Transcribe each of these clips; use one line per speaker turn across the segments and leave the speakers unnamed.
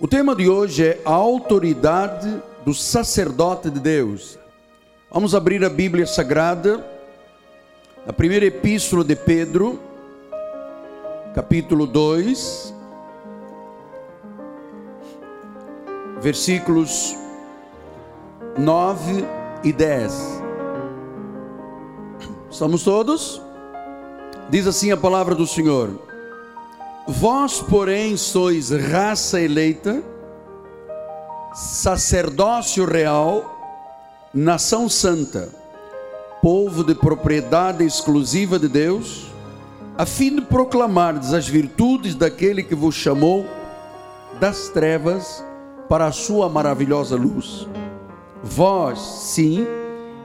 O tema de hoje é a autoridade do sacerdote de Deus. Vamos abrir a Bíblia Sagrada, a primeira epístola de Pedro, capítulo 2, versículos 9 e 10. Estamos todos? Diz assim a palavra do Senhor. Vós, porém, sois raça eleita, sacerdócio real, nação santa, povo de propriedade exclusiva de Deus, a fim de proclamardes as virtudes daquele que vos chamou das trevas para a sua maravilhosa luz. Vós, sim,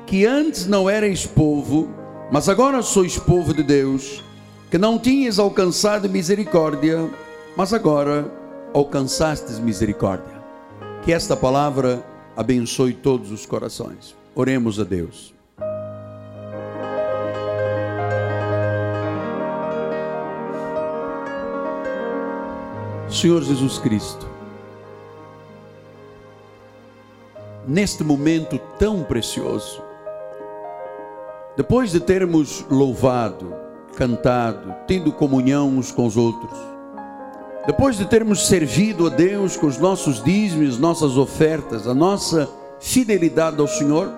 que antes não erais povo, mas agora sois povo de Deus, que não tinhas alcançado misericórdia, mas agora alcançastes misericórdia. Que esta palavra abençoe todos os corações. Oremos a Deus. Senhor Jesus Cristo, neste momento tão precioso, depois de termos louvado, cantado, tido comunhão uns com os outros. Depois de termos servido a Deus com os nossos dízimos, nossas ofertas, a nossa fidelidade ao Senhor,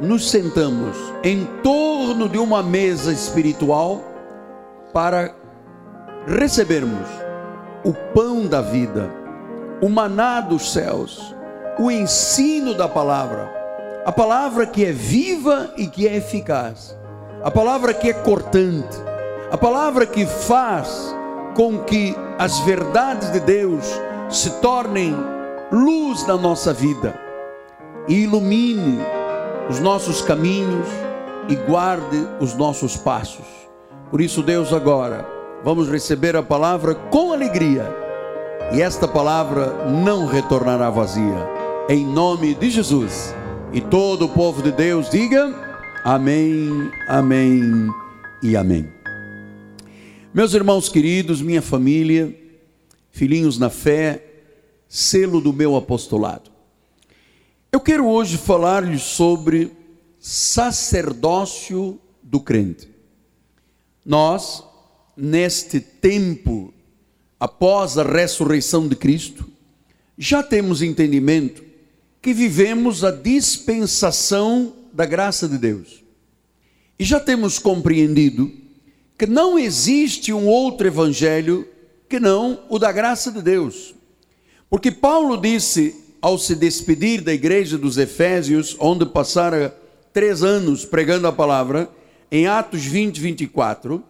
nos sentamos em torno de uma mesa espiritual para recebermos o pão da vida, o maná dos céus, o ensino da palavra, a palavra que é viva e que é eficaz a palavra que é cortante, a palavra que faz com que as verdades de Deus se tornem luz na nossa vida e ilumine os nossos caminhos e guarde os nossos passos. Por isso, Deus, agora vamos receber a palavra com alegria e esta palavra não retornará vazia. Em nome de Jesus. E todo o povo de Deus diga. Amém, amém e amém. Meus irmãos queridos, minha família, filhinhos na fé, selo do meu apostolado. Eu quero hoje falar-lhes sobre sacerdócio do crente. Nós, neste tempo após a ressurreição de Cristo, já temos entendimento que vivemos a dispensação da graça de Deus. E já temos compreendido que não existe um outro evangelho que não o da graça de Deus. Porque Paulo disse, ao se despedir da igreja dos Efésios, onde passara três anos pregando a palavra, em Atos 20, 24,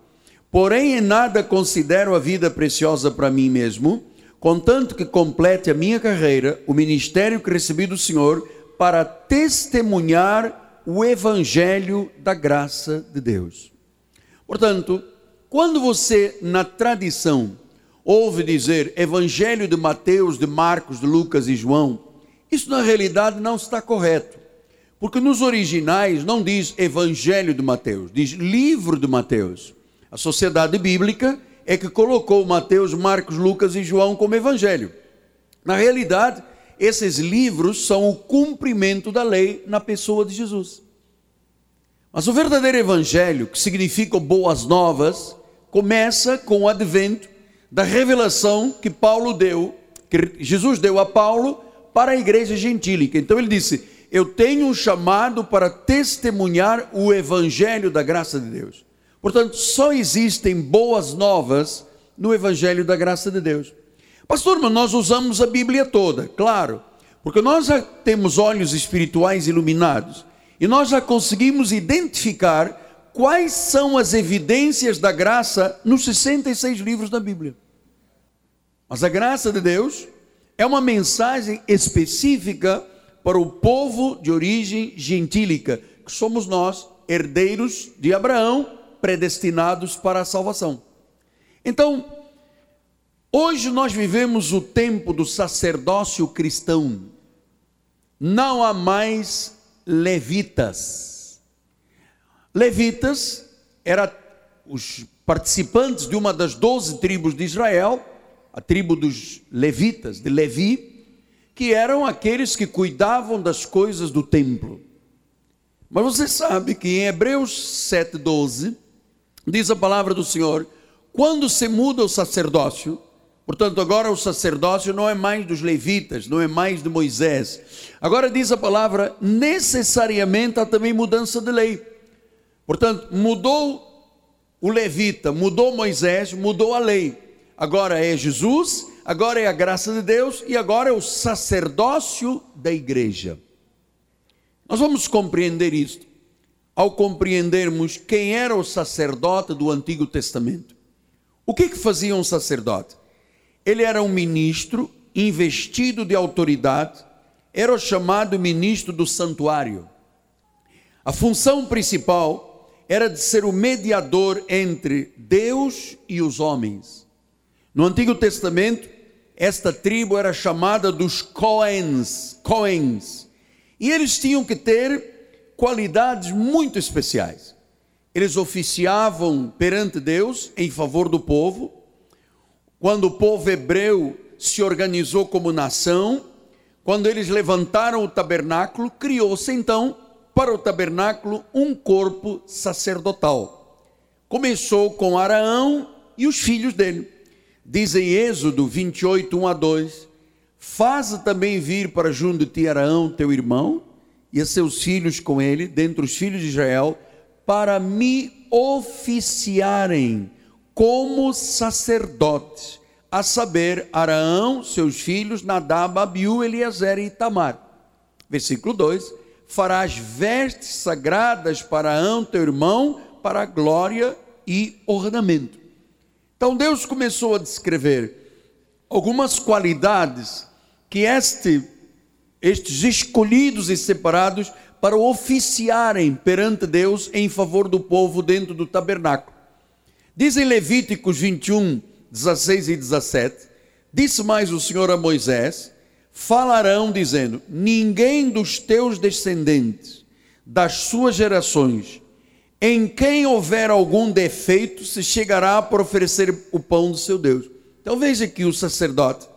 porém em nada considero a vida preciosa para mim mesmo, contanto que complete a minha carreira, o ministério que recebi do Senhor, para testemunhar o evangelho da graça de Deus. Portanto, quando você na tradição ouve dizer evangelho de Mateus, de Marcos, de Lucas e João, isso na realidade não está correto. Porque nos originais não diz evangelho de Mateus, diz livro de Mateus. A sociedade bíblica é que colocou Mateus, Marcos, Lucas e João como evangelho. Na realidade, esses livros são o cumprimento da lei na pessoa de Jesus. Mas o verdadeiro evangelho, que significa boas novas, começa com o advento da revelação que Paulo deu, que Jesus deu a Paulo para a igreja gentílica. Então ele disse: Eu tenho um chamado para testemunhar o evangelho da graça de Deus. Portanto, só existem boas novas no evangelho da graça de Deus. Pastor, mas nós usamos a Bíblia toda, claro, porque nós já temos olhos espirituais iluminados e nós já conseguimos identificar quais são as evidências da graça nos 66 livros da Bíblia. Mas a graça de Deus é uma mensagem específica para o povo de origem gentílica, que somos nós, herdeiros de Abraão, predestinados para a salvação. Então, Hoje nós vivemos o tempo do sacerdócio cristão. Não há mais levitas. Levitas eram os participantes de uma das doze tribos de Israel, a tribo dos levitas, de Levi, que eram aqueles que cuidavam das coisas do templo. Mas você sabe que em Hebreus 7,12, diz a palavra do Senhor, quando se muda o sacerdócio, portanto, agora o sacerdócio não é mais dos levitas, não é mais de Moisés. Agora diz a palavra, necessariamente há também mudança de lei. Portanto, mudou o levita, mudou Moisés, mudou a lei agora é Jesus, agora é a graça de Deus e agora é o sacerdócio da igreja. Nós vamos compreender isto ao compreendermos quem era o sacerdote do Antigo Testamento. O que, que fazia um sacerdote? Ele era um ministro investido de autoridade, era o chamado ministro do santuário. A função principal era de ser o mediador entre Deus e os homens. No Antigo Testamento, esta tribo era chamada dos Coens, Coens, e eles tinham que ter qualidades muito especiais. Eles oficiavam perante Deus em favor do povo. Quando o povo hebreu se organizou como nação, quando eles levantaram o tabernáculo, criou-se então para o tabernáculo um corpo sacerdotal. Começou com Araão e os filhos dele. Diz em Êxodo 28, 1 a 2: Faça também vir para junto de ti Araão, teu irmão, e a seus filhos com ele, dentre os filhos de Israel, para me oficiarem como sacerdotes, a saber, Araão, seus filhos, Nadab, Abiú, Eliezer e Itamar. Versículo 2: Farás vestes sagradas para Araão, teu irmão, para glória e ornamento. Então Deus começou a descrever algumas qualidades que este, estes escolhidos e separados para oficiarem perante Deus em favor do povo dentro do tabernáculo. Diz em Levíticos 21, 16 e 17: Disse mais o Senhor a Moisés: Falarão dizendo: Ninguém dos teus descendentes, das suas gerações, em quem houver algum defeito, se chegará para oferecer o pão do seu Deus. Então veja que o sacerdote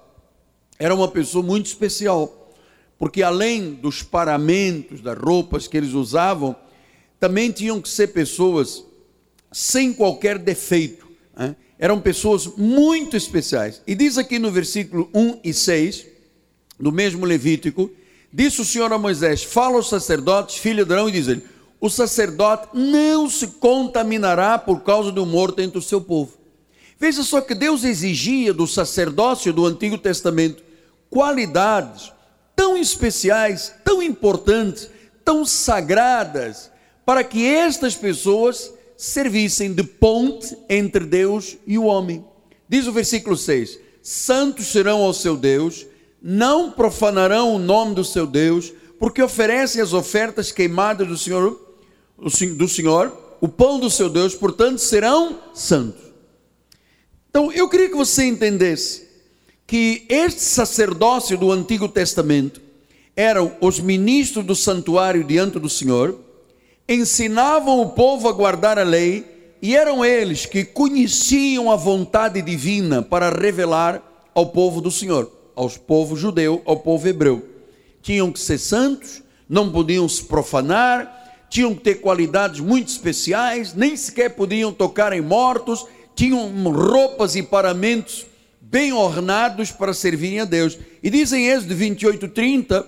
era uma pessoa muito especial, porque além dos paramentos, das roupas que eles usavam, também tinham que ser pessoas sem qualquer defeito. Né? Eram pessoas muito especiais. E diz aqui no versículo 1 e 6, do mesmo Levítico, disse o Senhor a Moisés: Fala aos sacerdotes, filho de Arão, e diz ele o sacerdote não se contaminará por causa do morto entre o seu povo. Veja só que Deus exigia do sacerdócio do Antigo Testamento qualidades tão especiais, tão importantes, tão sagradas, para que estas pessoas servissem de ponte entre Deus e o homem. Diz o versículo 6: Santos serão ao seu Deus, não profanarão o nome do seu Deus, porque oferecem as ofertas queimadas do Senhor do Senhor, o pão do seu Deus, portanto serão santos. Então eu queria que você entendesse que este sacerdócio do Antigo Testamento eram os ministros do santuário diante do Senhor, ensinavam o povo a guardar a lei e eram eles que conheciam a vontade divina para revelar ao povo do Senhor, aos povo judeu, ao povo hebreu. Tinham que ser santos, não podiam se profanar, tinham que ter qualidades muito especiais, nem sequer podiam tocar em mortos, tinham roupas e paramentos bem ornados para servirem a Deus. E dizem Êxodo 28, 30,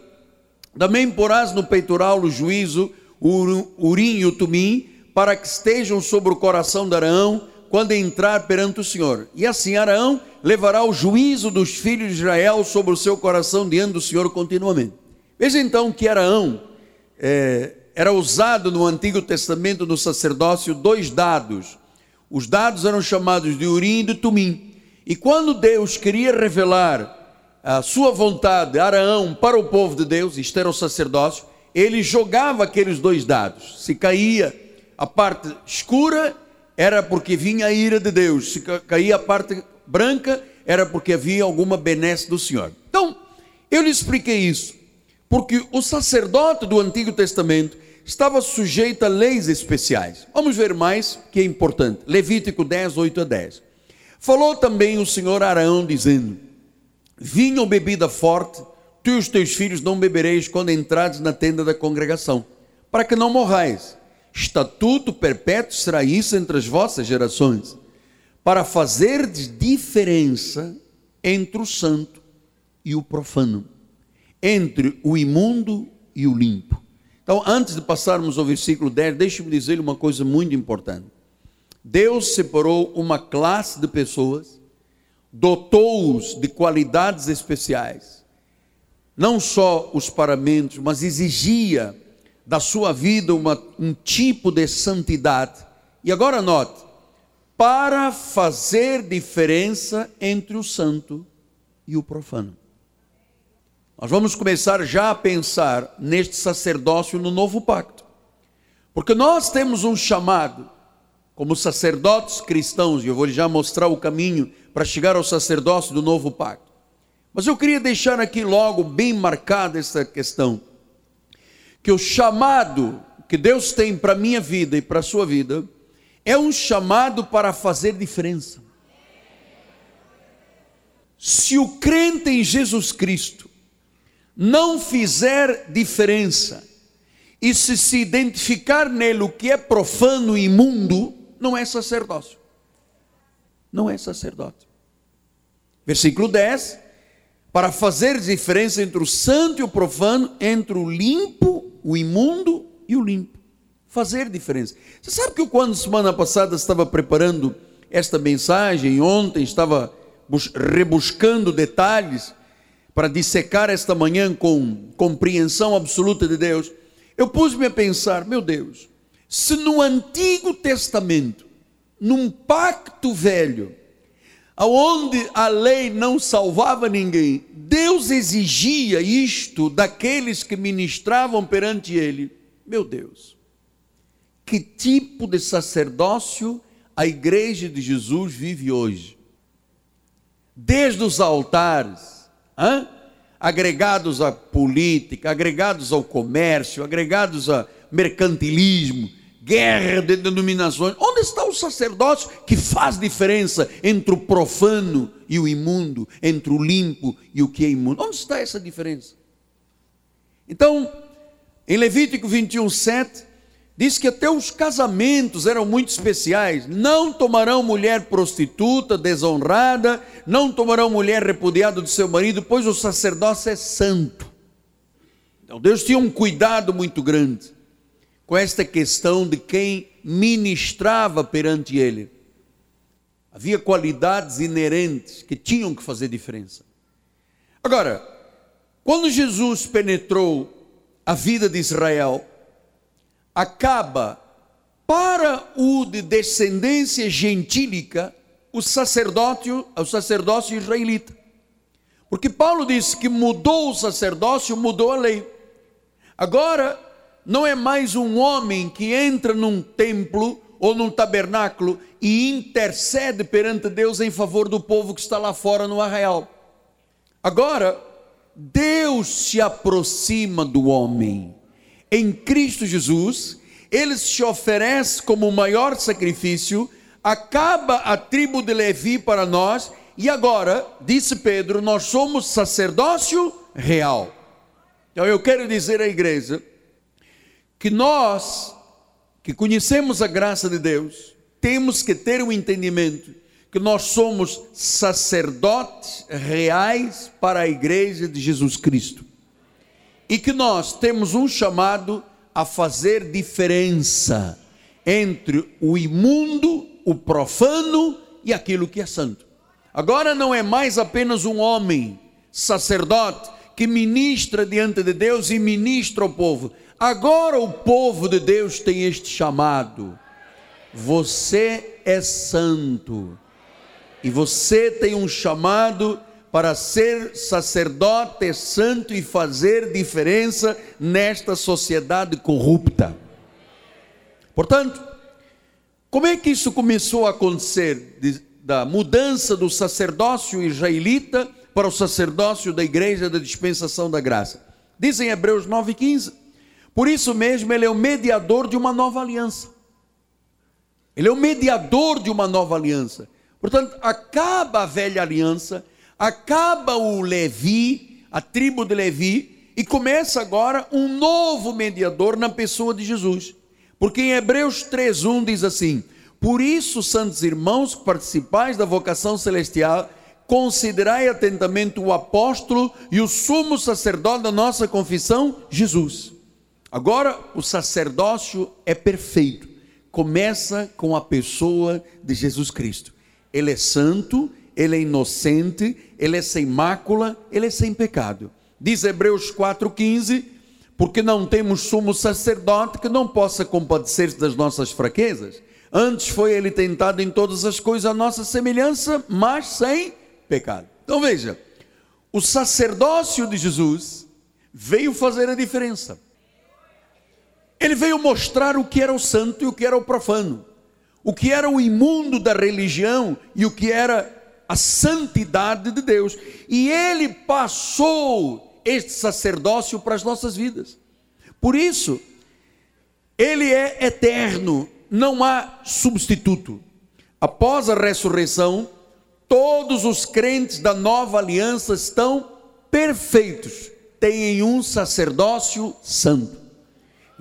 também porás no peitoral o juízo, urim e o tumim, para que estejam sobre o coração de Arão, quando entrar perante o Senhor. E assim Arão levará o juízo dos filhos de Israel sobre o seu coração diante do Senhor continuamente. Veja então que Arão é, era usado no Antigo Testamento no sacerdócio dois dados. Os dados eram chamados de Urim e de Tumim. E quando Deus queria revelar a sua vontade, Araão, para o povo de Deus, isto era o sacerdócio, ele jogava aqueles dois dados. Se caía a parte escura, era porque vinha a ira de Deus. Se caía a parte branca, era porque havia alguma benesse do Senhor. Então, eu lhe expliquei isso, porque o sacerdote do Antigo Testamento estava sujeito a leis especiais. Vamos ver mais que é importante. Levítico 10, 8 a 10. Falou também o Senhor Arão, dizendo: Vinho ou bebida forte, tu e os teus filhos não bebereis quando entrares na tenda da congregação, para que não morrais. Estatuto perpétuo será isso entre as vossas gerações, para fazer diferença entre o santo e o profano, entre o imundo e o limpo. Então, antes de passarmos ao versículo 10, deixe-me dizer uma coisa muito importante. Deus separou uma classe de pessoas, dotou-os de qualidades especiais, não só os paramentos, mas exigia da sua vida uma, um tipo de santidade. E agora note, para fazer diferença entre o santo e o profano. Nós vamos começar já a pensar neste sacerdócio no novo pacto. Porque nós temos um chamado como sacerdotes cristãos, e eu vou já mostrar o caminho para chegar ao sacerdócio do novo pacto. Mas eu queria deixar aqui logo bem marcada essa questão, que o chamado que Deus tem para a minha vida e para a sua vida é um chamado para fazer diferença. Se o crente em Jesus Cristo não fizer diferença e se se identificar nele o que é profano e imundo, não é sacerdócio. Não é sacerdote. Versículo 10: Para fazer diferença entre o santo e o profano, entre o limpo, o imundo e o limpo. Fazer diferença. Você sabe que eu, quando semana passada estava preparando esta mensagem, ontem estava rebuscando detalhes para dissecar esta manhã com compreensão absoluta de Deus, eu pus-me a pensar, meu Deus, se no Antigo Testamento, num pacto velho, aonde a lei não salvava ninguém, Deus exigia isto daqueles que ministravam perante ele. Meu Deus, que tipo de sacerdócio a igreja de Jesus vive hoje? Desde os altares, hein? agregados à política, agregados ao comércio, agregados a mercantilismo, guerra de denominações. Onde está o sacerdócio que faz diferença entre o profano e o imundo, entre o limpo e o que é imundo? Onde está essa diferença? Então, em Levítico 21, 7, diz que até os casamentos eram muito especiais. Não tomarão mulher prostituta, desonrada, não tomarão mulher repudiada do seu marido, pois o sacerdócio é santo. Então Deus tinha um cuidado muito grande com esta questão de quem ministrava perante ele. Havia qualidades inerentes que tinham que fazer diferença. Agora, quando Jesus penetrou a vida de Israel, acaba para o de descendência gentílica o sacerdócio, o sacerdócio israelita. Porque Paulo disse que mudou o sacerdócio, mudou a lei. Agora, não é mais um homem que entra num templo ou num tabernáculo e intercede perante Deus em favor do povo que está lá fora no arraial. Agora, Deus se aproxima do homem. Em Cristo Jesus, ele se oferece como o maior sacrifício, acaba a tribo de Levi para nós, e agora, disse Pedro, nós somos sacerdócio real. Então eu quero dizer à igreja que nós, que conhecemos a graça de Deus, temos que ter o um entendimento que nós somos sacerdotes reais para a igreja de Jesus Cristo. E que nós temos um chamado a fazer diferença entre o imundo, o profano e aquilo que é santo. Agora não é mais apenas um homem sacerdote que ministra diante de Deus e ministra ao povo. Agora o povo de Deus tem este chamado. Você é santo. E você tem um chamado para ser sacerdote santo e fazer diferença nesta sociedade corrupta. Portanto, como é que isso começou a acontecer? Da mudança do sacerdócio israelita para o sacerdócio da igreja da dispensação da graça. Diz em Hebreus 9,15: por isso mesmo, ele é o mediador de uma nova aliança. Ele é o mediador de uma nova aliança. Portanto, acaba a velha aliança, acaba o Levi, a tribo de Levi, e começa agora um novo mediador na pessoa de Jesus. Porque em Hebreus 3:1 diz assim: Por isso, santos irmãos, participais da vocação celestial, considerai atentamente o apóstolo e o sumo sacerdote da nossa confissão, Jesus. Agora, o sacerdócio é perfeito. Começa com a pessoa de Jesus Cristo. Ele é santo, ele é inocente, ele é sem mácula, ele é sem pecado. Diz Hebreus 4,15: porque não temos sumo sacerdote que não possa compadecer-se das nossas fraquezas. Antes foi ele tentado em todas as coisas a nossa semelhança, mas sem pecado. Então veja, o sacerdócio de Jesus veio fazer a diferença. Ele veio mostrar o que era o santo e o que era o profano, o que era o imundo da religião e o que era a santidade de Deus. E ele passou este sacerdócio para as nossas vidas. Por isso, ele é eterno, não há substituto. Após a ressurreição, todos os crentes da nova aliança estão perfeitos, têm um sacerdócio santo.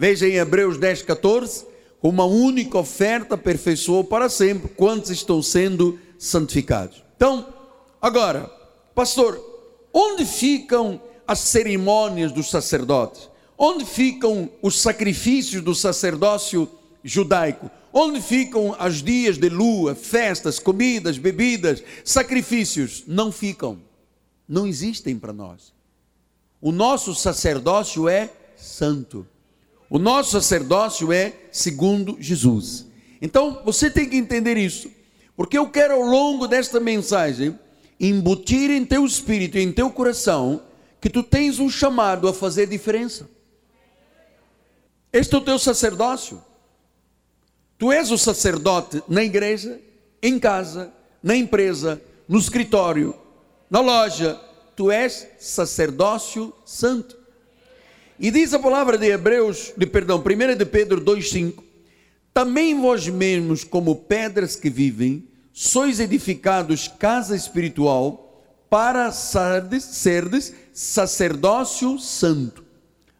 Veja em Hebreus 10, 14, uma única oferta aperfeiçoou para sempre quantos estão sendo santificados. Então, agora, pastor, onde ficam as cerimônias dos sacerdotes? Onde ficam os sacrifícios do sacerdócio judaico? Onde ficam os dias de lua, festas, comidas, bebidas, sacrifícios? Não ficam, não existem para nós. O nosso sacerdócio é santo. O nosso sacerdócio é segundo Jesus. Então você tem que entender isso, porque eu quero ao longo desta mensagem embutir em teu espírito, em teu coração, que tu tens um chamado a fazer diferença. Este é o teu sacerdócio. Tu és o sacerdote na igreja, em casa, na empresa, no escritório, na loja. Tu és sacerdócio santo. E diz a palavra de Hebreus, de perdão, 1 de Pedro 2,5: Também vós mesmos, como pedras que vivem, sois edificados casa espiritual para serdes, serdes sacerdócio santo.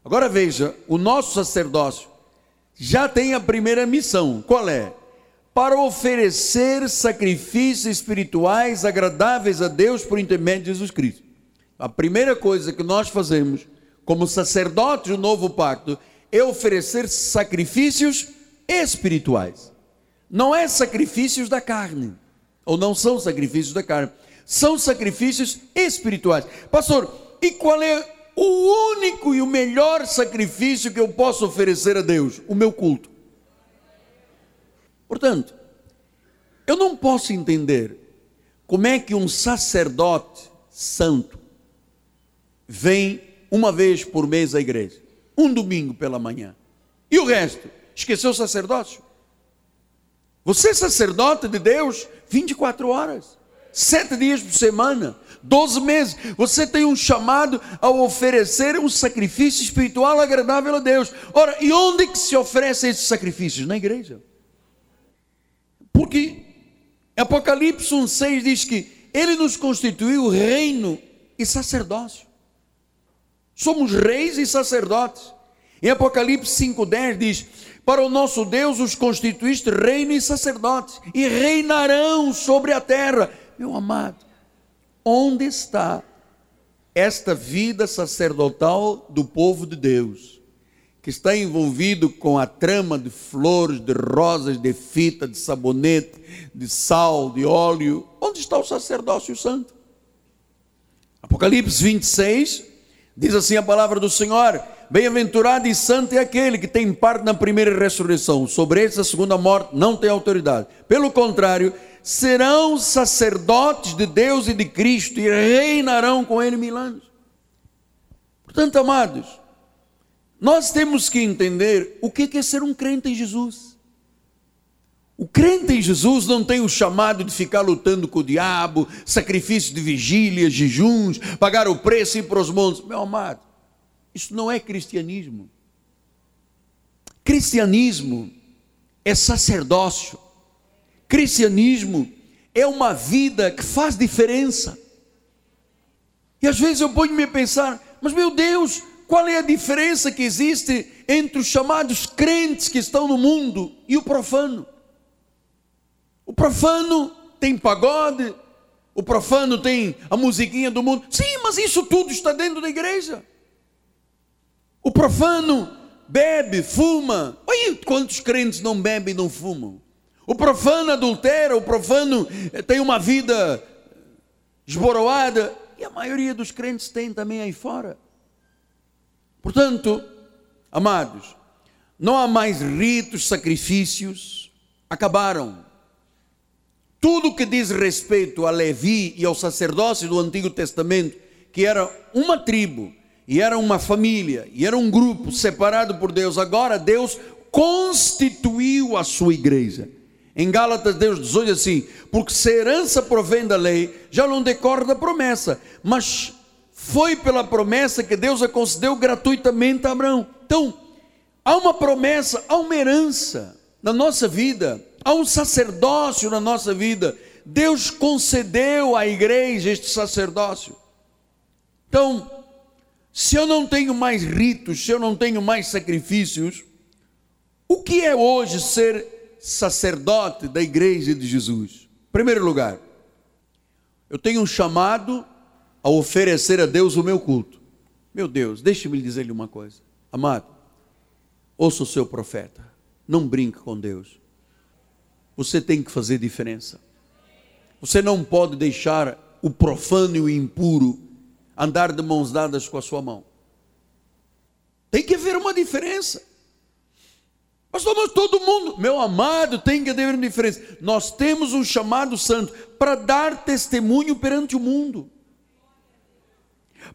Agora veja, o nosso sacerdócio já tem a primeira missão. Qual é? Para oferecer sacrifícios espirituais agradáveis a Deus por intermédio de Jesus Cristo. A primeira coisa que nós fazemos como sacerdotes do novo pacto é oferecer sacrifícios espirituais. Não é sacrifícios da carne, ou não são sacrifícios da carne, são sacrifícios espirituais. Pastor, e qual é o único e o melhor sacrifício que eu posso oferecer a Deus, o meu culto. Portanto, eu não posso entender como é que um sacerdote santo vem uma vez por mês à igreja, um domingo pela manhã, e o resto, esqueceu o sacerdócio? Você é sacerdote de Deus 24 horas, sete dias por semana, 12 meses. Você tem um chamado a oferecer um sacrifício espiritual agradável a Deus. Ora, e onde que se oferecem esses sacrifícios? Na igreja. Porque Apocalipse 1,6 diz que Ele nos constituiu reino e sacerdócio. Somos reis e sacerdotes. Em Apocalipse 5,10 diz: Para o nosso Deus os constituíste reino e sacerdotes, e reinarão sobre a terra. Meu amado, Onde está esta vida sacerdotal do povo de Deus, que está envolvido com a trama de flores, de rosas, de fita, de sabonete, de sal, de óleo? Onde está o sacerdócio santo? Apocalipse 26 diz assim a palavra do Senhor: Bem-aventurado e santo é aquele que tem parte na primeira ressurreição. Sobre essa segunda morte não tem autoridade. Pelo contrário, serão sacerdotes de Deus e de Cristo e reinarão com Ele mil anos. Portanto, amados, nós temos que entender o que é ser um crente em Jesus. O crente em Jesus não tem o chamado de ficar lutando com o diabo, sacrifício de vigília, jejuns, pagar o preço e ir para os montes. Meu amado, isso não é cristianismo. Cristianismo é sacerdócio. Cristianismo é uma vida que faz diferença. E às vezes eu ponho-me a pensar, mas meu Deus, qual é a diferença que existe entre os chamados crentes que estão no mundo e o profano? O profano tem pagode, o profano tem a musiquinha do mundo. Sim, mas isso tudo está dentro da igreja. O profano bebe, fuma. Olha quantos crentes não bebem e não fumam. O profano adultera, o profano eh, tem uma vida esboroada. E a maioria dos crentes tem também aí fora. Portanto, amados, não há mais ritos, sacrifícios, acabaram. Tudo que diz respeito a Levi e ao sacerdócio do Antigo Testamento, que era uma tribo, e era uma família, e era um grupo separado por Deus, agora Deus constituiu a sua igreja. Em Gálatas, Deus diz hoje assim: porque se herança provém da lei, já não decorre da promessa, mas foi pela promessa que Deus a concedeu gratuitamente a Abraão. Então, há uma promessa, há uma herança na nossa vida há um sacerdócio na nossa vida. Deus concedeu à igreja este sacerdócio. Então, se eu não tenho mais ritos, se eu não tenho mais sacrifícios, o que é hoje ser sacerdote da igreja de Jesus? Em primeiro lugar, eu tenho um chamado a oferecer a Deus o meu culto. Meu Deus, deixe-me dizer-lhe uma coisa. Amado, ouça o seu profeta. Não brinque com Deus você tem que fazer diferença. Você não pode deixar o profano e o impuro andar de mãos dadas com a sua mão. Tem que haver uma diferença. Pastor, nós todo mundo, meu amado, tem que haver uma diferença. Nós temos um chamado santo para dar testemunho perante o mundo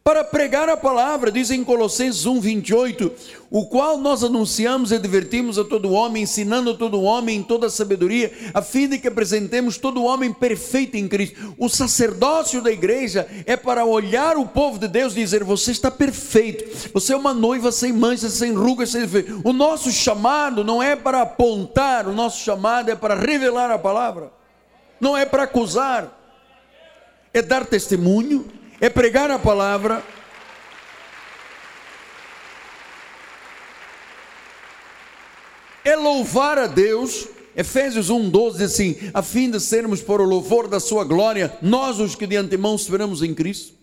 para pregar a palavra, diz em Colossenses 1, 28, o qual nós anunciamos e divertimos a todo homem, ensinando a todo homem em toda sabedoria, a fim de que apresentemos todo homem perfeito em Cristo. O sacerdócio da igreja é para olhar o povo de Deus e dizer: Você está perfeito, você é uma noiva sem manchas, sem rugas, sem. O nosso chamado não é para apontar, o nosso chamado é para revelar a palavra, não é para acusar, é dar testemunho é pregar a palavra. É louvar a Deus. Efésios 1,12 diz assim: a fim de sermos por o louvor da sua glória, nós os que de antemão esperamos em Cristo.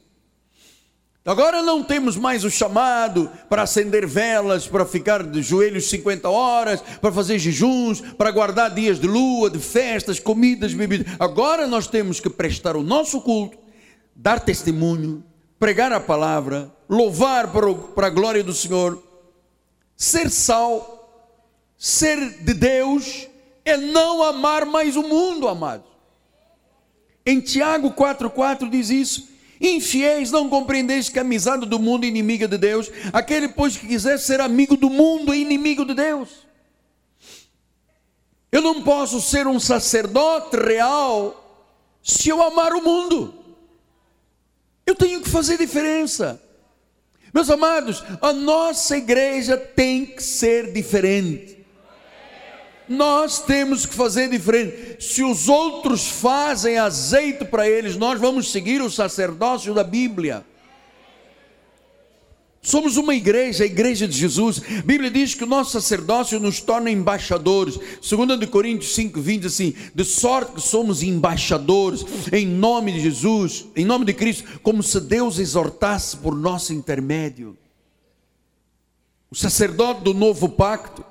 Agora não temos mais o chamado para acender velas, para ficar de joelhos 50 horas, para fazer jejuns, para guardar dias de lua, de festas, comidas, bebidas. Agora nós temos que prestar o nosso culto dar testemunho, pregar a palavra, louvar para, a glória do Senhor, ser sal, ser de Deus, é não amar mais o mundo, amados. Em Tiago 4,4 diz isso. Infiéis, não compreendeis que a amizade do mundo é inimiga de Deus. Aquele, pois, que quiser ser amigo do mundo é inimigo de Deus. Eu não posso ser um sacerdote real se eu amar o mundo. Eu tenho que fazer diferença. Meus amados, a nossa igreja tem que ser diferente. Nós temos que fazer diferente. Se os outros fazem azeite para eles, nós vamos seguir o sacerdócio da Bíblia. Somos uma igreja, a igreja de Jesus. A Bíblia diz que o nosso sacerdócio nos torna embaixadores. 2 Coríntios 5, 20, assim, de sorte que somos embaixadores em nome de Jesus, em nome de Cristo, como se Deus exortasse por nosso intermédio. O sacerdote do novo pacto,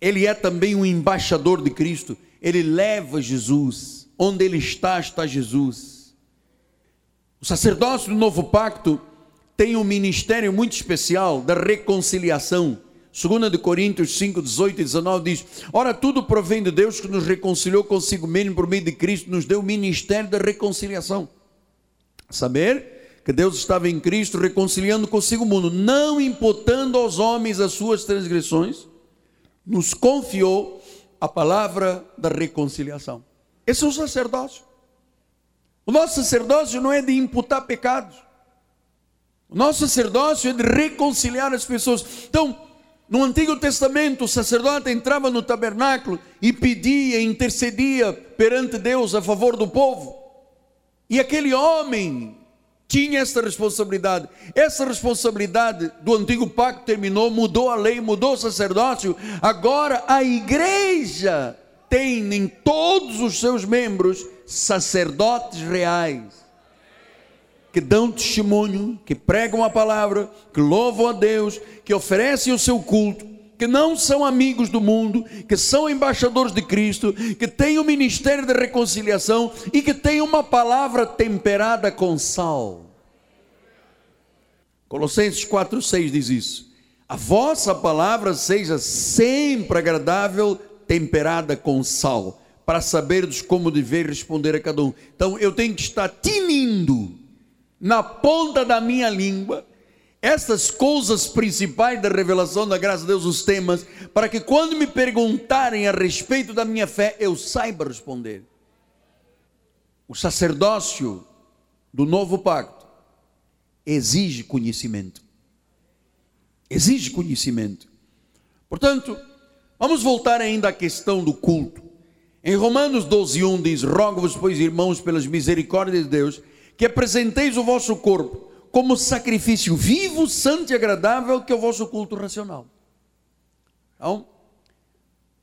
ele é também um embaixador de Cristo. Ele leva Jesus. Onde ele está, está Jesus. O sacerdócio do novo pacto tem um ministério muito especial da reconciliação. 2 de Coríntios 5, 18 e 19 diz: Ora, tudo provém de Deus que nos reconciliou consigo mesmo por meio de Cristo, nos deu o ministério da reconciliação. Saber que Deus estava em Cristo reconciliando consigo o mundo, não imputando aos homens as suas transgressões, nos confiou a palavra da reconciliação. Esse é o sacerdócio. O nosso sacerdócio não é de imputar pecados. O nosso sacerdócio é de reconciliar as pessoas. Então, no Antigo Testamento, o sacerdote entrava no tabernáculo e pedia, intercedia perante Deus a favor do povo. E aquele homem tinha essa responsabilidade. Essa responsabilidade do antigo pacto terminou, mudou a lei, mudou o sacerdócio. Agora a igreja tem em todos os seus membros sacerdotes reais que dão testemunho, que pregam a palavra, que louvam a Deus, que oferecem o seu culto, que não são amigos do mundo, que são embaixadores de Cristo, que têm o ministério de reconciliação e que têm uma palavra temperada com sal. Colossenses 4,6 diz isso. A vossa palavra seja sempre agradável, temperada com sal, para saberdes como dever responder a cada um. Então eu tenho que estar tinindo na ponta da minha língua essas coisas principais da revelação da graça de Deus, os temas, para que quando me perguntarem a respeito da minha fé, eu saiba responder. O sacerdócio do novo pacto exige conhecimento. Exige conhecimento. Portanto, vamos voltar ainda à questão do culto. Em Romanos 12, 1 diz: Rogo-vos, pois, irmãos, pelas misericórdias de Deus, que apresenteis o vosso corpo como sacrifício vivo, santo e agradável, que é o vosso culto racional. Então,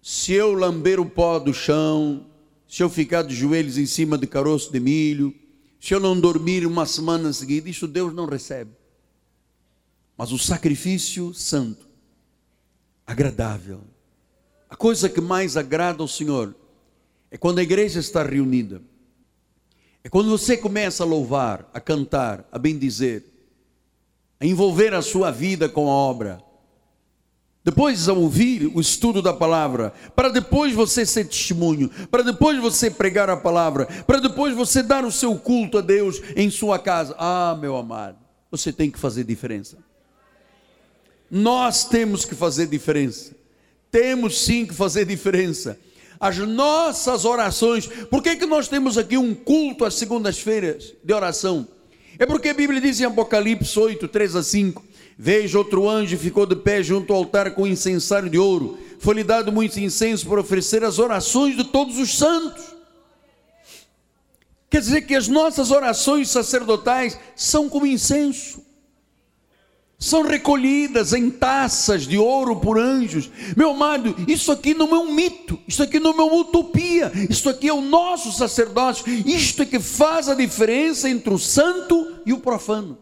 se eu lamber o pó do chão, se eu ficar de joelhos em cima de caroço de milho, se eu não dormir uma semana seguida, isso Deus não recebe. Mas o sacrifício santo, agradável, a coisa que mais agrada ao Senhor é quando a igreja está reunida é quando você começa a louvar, a cantar, a bendizer, a envolver a sua vida com a obra. Depois a ouvir o estudo da palavra, para depois você ser testemunho, para depois você pregar a palavra, para depois você dar o seu culto a Deus em sua casa. Ah, meu amado, você tem que fazer diferença. Nós temos que fazer diferença. Temos sim que fazer diferença as nossas orações. Por que, que nós temos aqui um culto às segundas-feiras de oração? É porque a Bíblia diz em Apocalipse 8, 3 a 5: Veja outro anjo ficou de pé junto ao altar com incensário de ouro. Foi-lhe dado muito incenso para oferecer as orações de todos os santos. Quer dizer que as nossas orações sacerdotais são como incenso são recolhidas em taças de ouro por anjos. Meu amado, isso aqui não é um mito, isso aqui não é uma utopia, isso aqui é o nosso sacerdócio, isto é que faz a diferença entre o santo e o profano.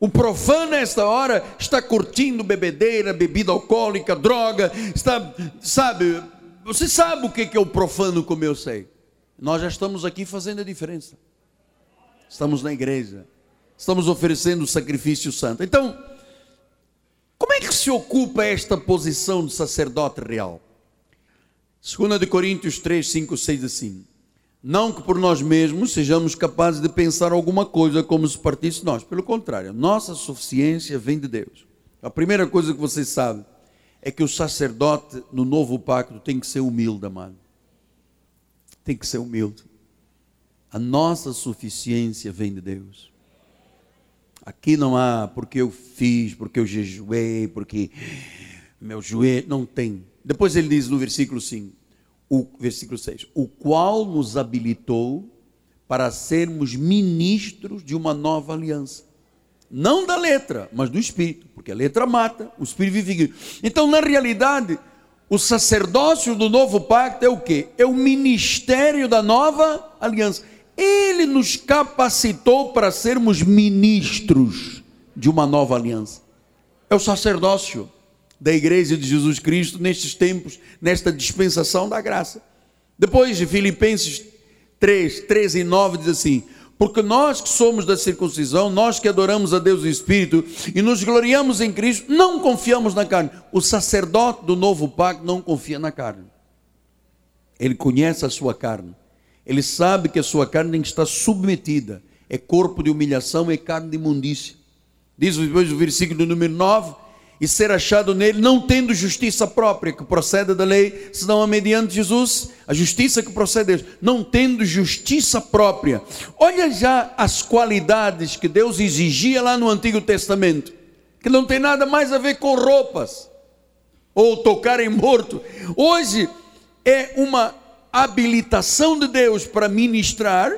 O profano, nesta hora, está curtindo bebedeira, bebida alcoólica, droga, está, sabe, você sabe o que é o profano, como eu sei. Nós já estamos aqui fazendo a diferença. Estamos na igreja estamos oferecendo o sacrifício santo. Então, como é que se ocupa esta posição de sacerdote real? 2 de Coríntios 3, 5, 6 assim. Não que por nós mesmos sejamos capazes de pensar alguma coisa como se partisse nós. Pelo contrário, nossa suficiência vem de Deus. A primeira coisa que você sabe é que o sacerdote no novo pacto tem que ser humilde, amado. Tem que ser humilde. A nossa suficiência vem de Deus. Aqui não há porque eu fiz, porque eu jejuei, porque meu joelho. Não tem. Depois ele diz no versículo 5, o versículo 6, o qual nos habilitou para sermos ministros de uma nova aliança. Não da letra, mas do Espírito, porque a letra mata, o Espírito vive. Então, na realidade, o sacerdócio do novo pacto é o que? É o ministério da nova aliança. Ele nos capacitou para sermos ministros de uma nova aliança. É o sacerdócio da igreja de Jesus Cristo nestes tempos, nesta dispensação da graça. Depois de Filipenses 3, 13 e 9 diz assim: porque nós que somos da circuncisão, nós que adoramos a Deus no Espírito e nos gloriamos em Cristo, não confiamos na carne. O sacerdote do novo pacto não confia na carne. Ele conhece a sua carne. Ele sabe que a sua carne tem que estar submetida. É corpo de humilhação, é carne de imundícia. Diz depois o versículo número 9: e ser achado nele, não tendo justiça própria que procede da lei, senão a mediante Jesus, a justiça que procede Deus, não tendo justiça própria. Olha já as qualidades que Deus exigia lá no Antigo Testamento, que não tem nada mais a ver com roupas ou tocar em morto. Hoje é uma habilitação de Deus para ministrar,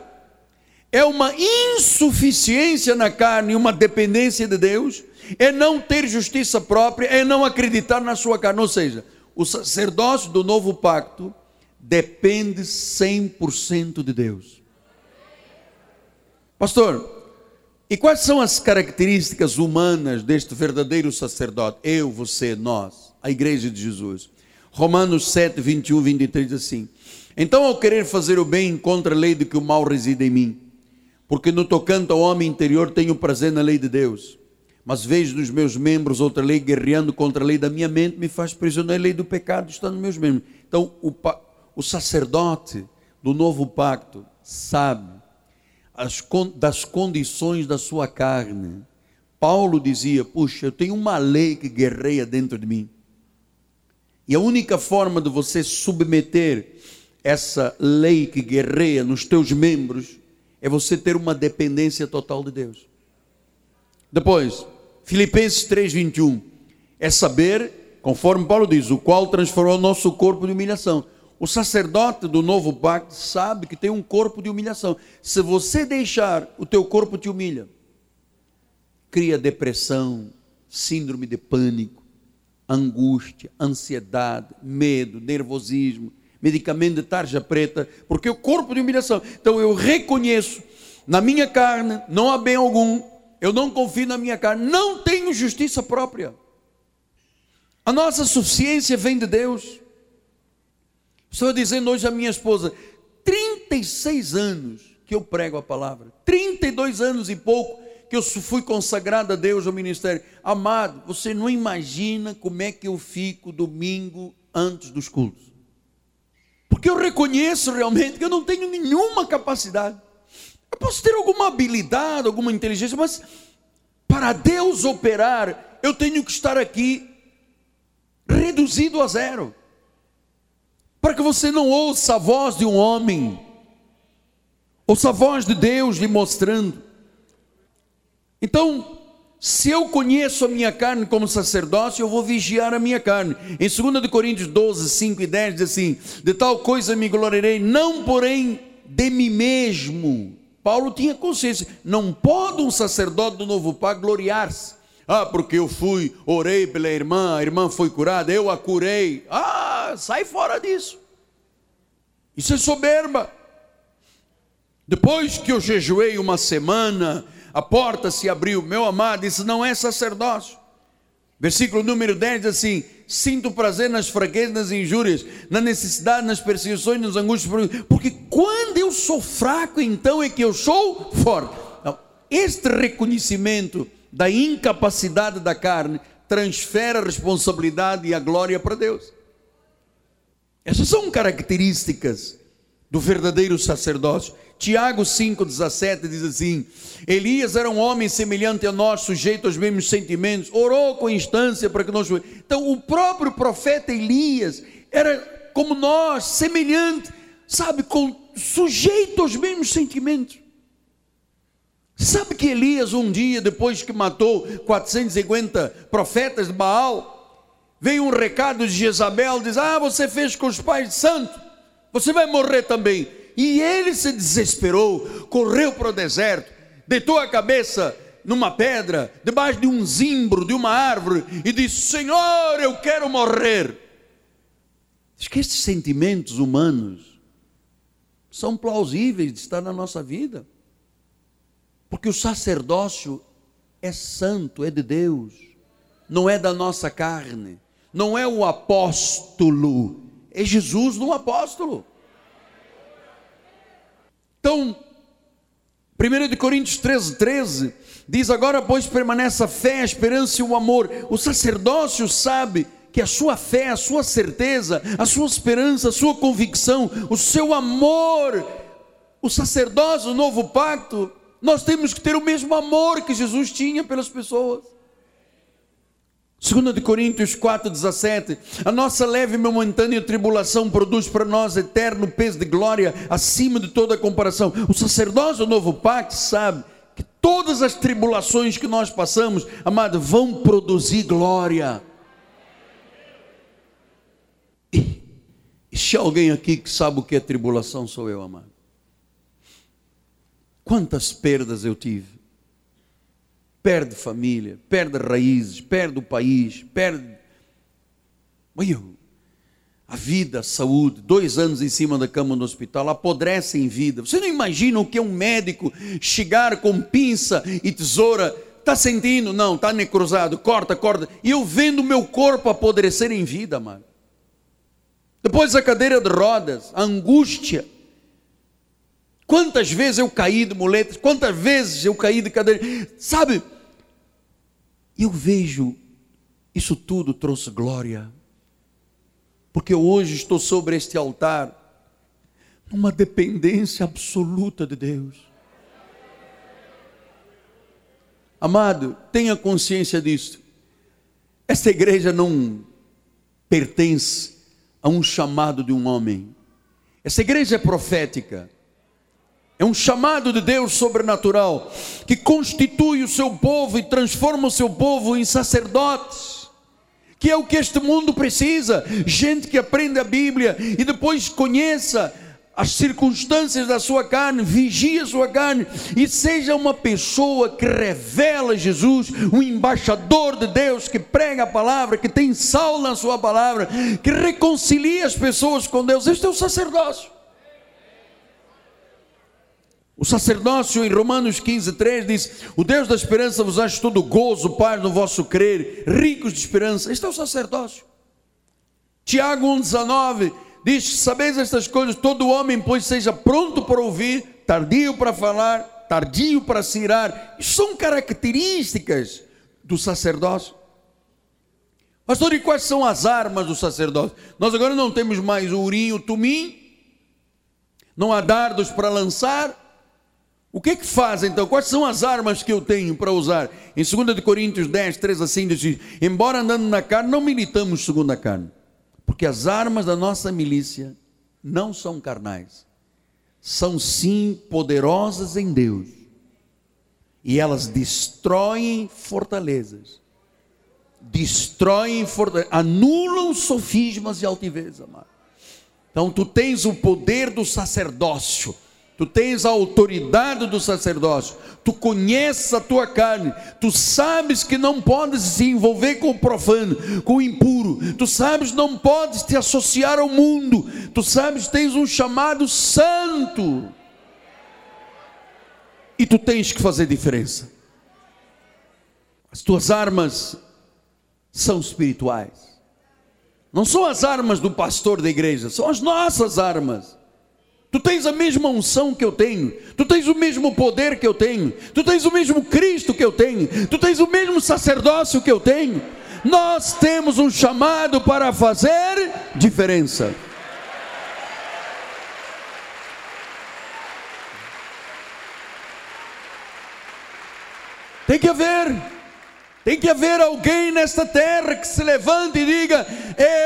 é uma insuficiência na carne, uma dependência de Deus, é não ter justiça própria, é não acreditar na sua carne. Ou seja, o sacerdócio do novo pacto depende 100% de Deus. Pastor, e quais são as características humanas deste verdadeiro sacerdote? Eu, você, nós, a igreja de Jesus. Romanos 7, 21, 23 diz assim: Então, ao querer fazer o bem, encontra a lei de que o mal reside em mim. Porque no tocante ao homem interior tenho prazer na lei de Deus. Mas vejo nos meus membros outra lei guerreando contra a lei da minha mente, me faz prisioneiro. A lei do pecado está nos meus membros. Então, o, o sacerdote do novo pacto sabe as, das condições da sua carne. Paulo dizia: Puxa, eu tenho uma lei que guerreia dentro de mim. E a única forma de você submeter essa lei que guerreia nos teus membros é você ter uma dependência total de Deus. Depois, Filipenses 3:21 é saber, conforme Paulo diz, o qual transformou o nosso corpo de humilhação. O sacerdote do novo pacto sabe que tem um corpo de humilhação. Se você deixar, o teu corpo te humilha. Cria depressão, síndrome de pânico, angústia, ansiedade, medo, nervosismo, medicamento de tarja preta, porque o corpo de humilhação. Então eu reconheço na minha carne, não há bem algum, eu não confio na minha carne, não tenho justiça própria. A nossa suficiência vem de Deus. Estou dizendo hoje à minha esposa, 36 anos que eu prego a palavra, 32 anos e pouco que eu fui consagrado a Deus ao ministério. Amado, você não imagina como é que eu fico domingo antes dos cultos. Porque eu reconheço realmente que eu não tenho nenhuma capacidade. Eu posso ter alguma habilidade, alguma inteligência, mas para Deus operar, eu tenho que estar aqui reduzido a zero. Para que você não ouça a voz de um homem, ouça a voz de Deus lhe mostrando então, se eu conheço a minha carne como sacerdócio, eu vou vigiar a minha carne. Em 2 Coríntios 12, 5 e 10 diz assim: De tal coisa me gloriarei, não porém de mim mesmo. Paulo tinha consciência, não pode um sacerdote do novo pacto gloriar-se. Ah, porque eu fui, orei pela irmã, a irmã foi curada, eu a curei. Ah, sai fora disso. Isso é soberba. Depois que eu jejuei uma semana, a porta se abriu. Meu amado, isso não é sacerdócio. Versículo número 10 diz assim: Sinto prazer nas fraquezas, nas injúrias, na necessidade, nas perseguições, nas angústias, porque quando eu sou fraco, então é que eu sou forte. Então, este reconhecimento da incapacidade da carne transfere a responsabilidade e a glória para Deus. Essas são características do verdadeiro sacerdócio. Tiago 5,17 diz assim: Elias era um homem semelhante a nós, sujeito aos mesmos sentimentos, orou com instância para que nós. Então, o próprio profeta Elias era como nós, semelhante, sabe, com, sujeito aos mesmos sentimentos. Sabe que Elias, um dia, depois que matou 450 profetas de Baal, veio um recado de Jezabel: diz: Ah, você fez com os pais santos, você vai morrer também. E ele se desesperou, correu para o deserto, deitou a cabeça numa pedra, debaixo de um zimbro, de uma árvore, e disse: Senhor, eu quero morrer. Diz que estes sentimentos humanos são plausíveis de estar na nossa vida, porque o sacerdócio é santo, é de Deus, não é da nossa carne, não é o apóstolo, é Jesus no apóstolo. Então, 1 Coríntios 13, 13 diz: Agora, pois, permanece a fé, a esperança e o amor. O sacerdócio sabe que a sua fé, a sua certeza, a sua esperança, a sua convicção, o seu amor, o sacerdócio, o novo pacto, nós temos que ter o mesmo amor que Jesus tinha pelas pessoas. 2 de Coríntios 4,17, a nossa leve e momentânea tribulação produz para nós eterno peso de glória acima de toda comparação. O sacerdócio do novo pacto sabe que todas as tribulações que nós passamos, amado, vão produzir glória. E, E se alguém aqui que sabe o que é tribulação, sou eu, amado. Quantas perdas eu tive. Perde família, perde raízes, perde o país, perde. A vida, a saúde, dois anos em cima da cama no hospital, apodrece em vida. Você não imagina o que é um médico chegar com pinça e tesoura Está sentindo? Não, está necrosado. Corta, corta. E eu vendo o meu corpo apodrecer em vida, mano. Depois a cadeira de rodas, a angústia. Quantas vezes eu caí de muletas, quantas vezes eu caí de cadeira. Sabe? Eu vejo, isso tudo trouxe glória. Porque hoje estou sobre este altar, numa dependência absoluta de Deus. Amado, tenha consciência disso. Esta igreja não pertence a um chamado de um homem. Essa igreja é profética. É um chamado de Deus sobrenatural que constitui o seu povo e transforma o seu povo em sacerdotes. Que é o que este mundo precisa, gente que aprende a Bíblia e depois conheça as circunstâncias da sua carne, vigie a sua carne e seja uma pessoa que revela Jesus, um embaixador de Deus que prega a palavra, que tem sal na sua palavra, que reconcilia as pessoas com Deus. Este é o sacerdócio. O sacerdócio em Romanos 15, 3 diz: O Deus da esperança vos acha todo gozo, paz no vosso crer, ricos de esperança. Este é o sacerdócio. Tiago 1, 19 diz: Sabeis estas coisas, todo homem, pois, seja pronto para ouvir, tardio para falar, tardio para se irar. Isso são características do sacerdócio. Pastor, e quais são as armas do sacerdócio? Nós agora não temos mais o urim, o tumim, não há dardos para lançar. O que é que faz então? Quais são as armas que eu tenho para usar? Em 2 Coríntios 10, 3 assim diz: Embora andando na carne, não militamos segundo a carne porque as armas da nossa milícia não são carnais, são sim poderosas em Deus. E elas destroem fortalezas, destroem fortalezas, anulam sofismas e altivez, amado. Então tu tens o poder do sacerdócio tu tens a autoridade do sacerdócio, tu conheces a tua carne, tu sabes que não podes se envolver com o profano, com o impuro, tu sabes não podes te associar ao mundo, tu sabes tens um chamado santo, e tu tens que fazer diferença. As tuas armas são espirituais, não são as armas do pastor da igreja, são as nossas armas. Tu tens a mesma unção que eu tenho, tu tens o mesmo poder que eu tenho, tu tens o mesmo Cristo que eu tenho, tu tens o mesmo sacerdócio que eu tenho. Nós temos um chamado para fazer diferença. Tem que haver tem que haver alguém nesta terra que se levante e diga: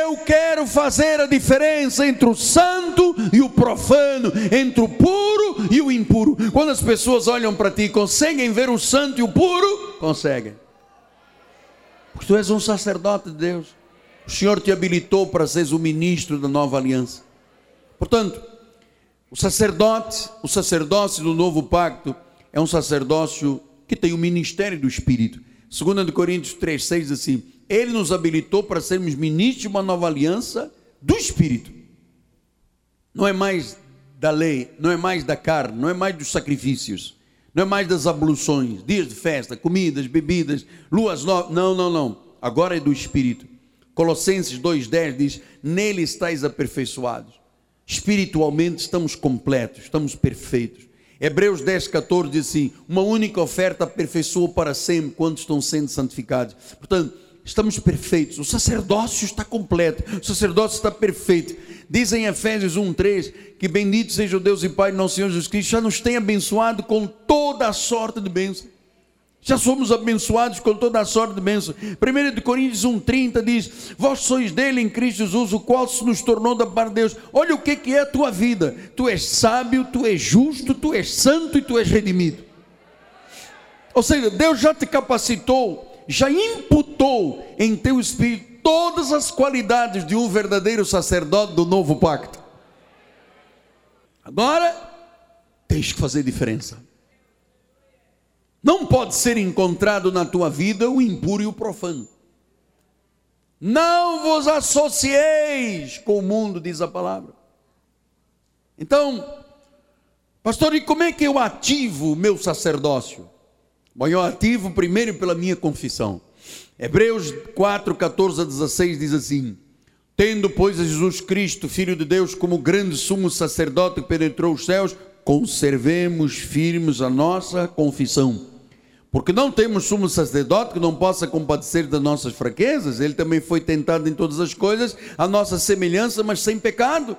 Eu quero fazer a diferença entre o santo e o profano, entre o puro e o impuro. Quando as pessoas olham para ti, conseguem ver o santo e o puro? Conseguem. Porque tu és um sacerdote de Deus. O Senhor te habilitou para seres o ministro da nova aliança. Portanto, o sacerdote, o sacerdócio do novo pacto, é um sacerdócio que tem o ministério do Espírito. 2 Coríntios 3, 6 diz assim: Ele nos habilitou para sermos ministros de uma nova aliança do Espírito. Não é mais da lei, não é mais da carne, não é mais dos sacrifícios, não é mais das abluções, dias de festa, comidas, bebidas, luas novas. Não, não, não. Agora é do Espírito. Colossenses 2,10 diz: Nele estáis aperfeiçoados. Espiritualmente estamos completos, estamos perfeitos. Hebreus 10, 14 diz assim: uma única oferta aperfeiçoa para sempre quando estão sendo santificados. Portanto, estamos perfeitos, o sacerdócio está completo, o sacerdócio está perfeito. Diz em Efésios 1, 3 que bendito seja o Deus e Pai nosso Senhor Jesus Cristo, já nos tem abençoado com toda a sorte de bênçãos já somos abençoados com toda a sorte de bênção. 1 Coríntios 1,30 diz: Vós sois dele em Cristo Jesus, o qual se nos tornou da parte de Deus. Olha o que é a tua vida. Tu és sábio, tu és justo, tu és santo e tu és redimido. Ou seja, Deus já te capacitou, já imputou em teu espírito todas as qualidades de um verdadeiro sacerdote do novo pacto. Agora, tens que fazer diferença. Não pode ser encontrado na tua vida o impuro e o profano. Não vos associeis com o mundo, diz a palavra. Então, pastor, e como é que eu ativo o meu sacerdócio? Bom, eu ativo primeiro pela minha confissão. Hebreus 4, 14 a 16 diz assim: Tendo, pois, a Jesus Cristo, Filho de Deus, como grande sumo sacerdote que penetrou os céus, conservemos firmes a nossa confissão. Porque não temos sumo sacerdote que não possa compadecer das nossas fraquezas, ele também foi tentado em todas as coisas, a nossa semelhança, mas sem pecado.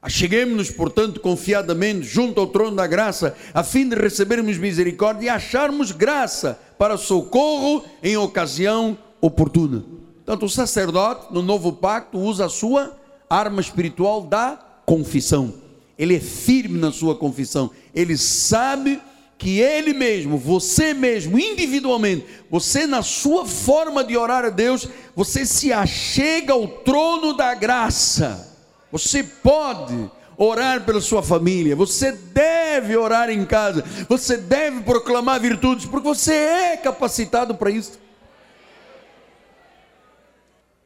Acheguemos-nos, portanto, confiadamente junto ao trono da graça, a fim de recebermos misericórdia e acharmos graça para socorro em ocasião oportuna. Tanto o sacerdote, no novo pacto, usa a sua arma espiritual da confissão. Ele é firme na sua confissão. Ele sabe que ele mesmo, você mesmo, individualmente, você na sua forma de orar a Deus, você se achega ao trono da graça. Você pode orar pela sua família, você deve orar em casa, você deve proclamar virtudes, porque você é capacitado para isso.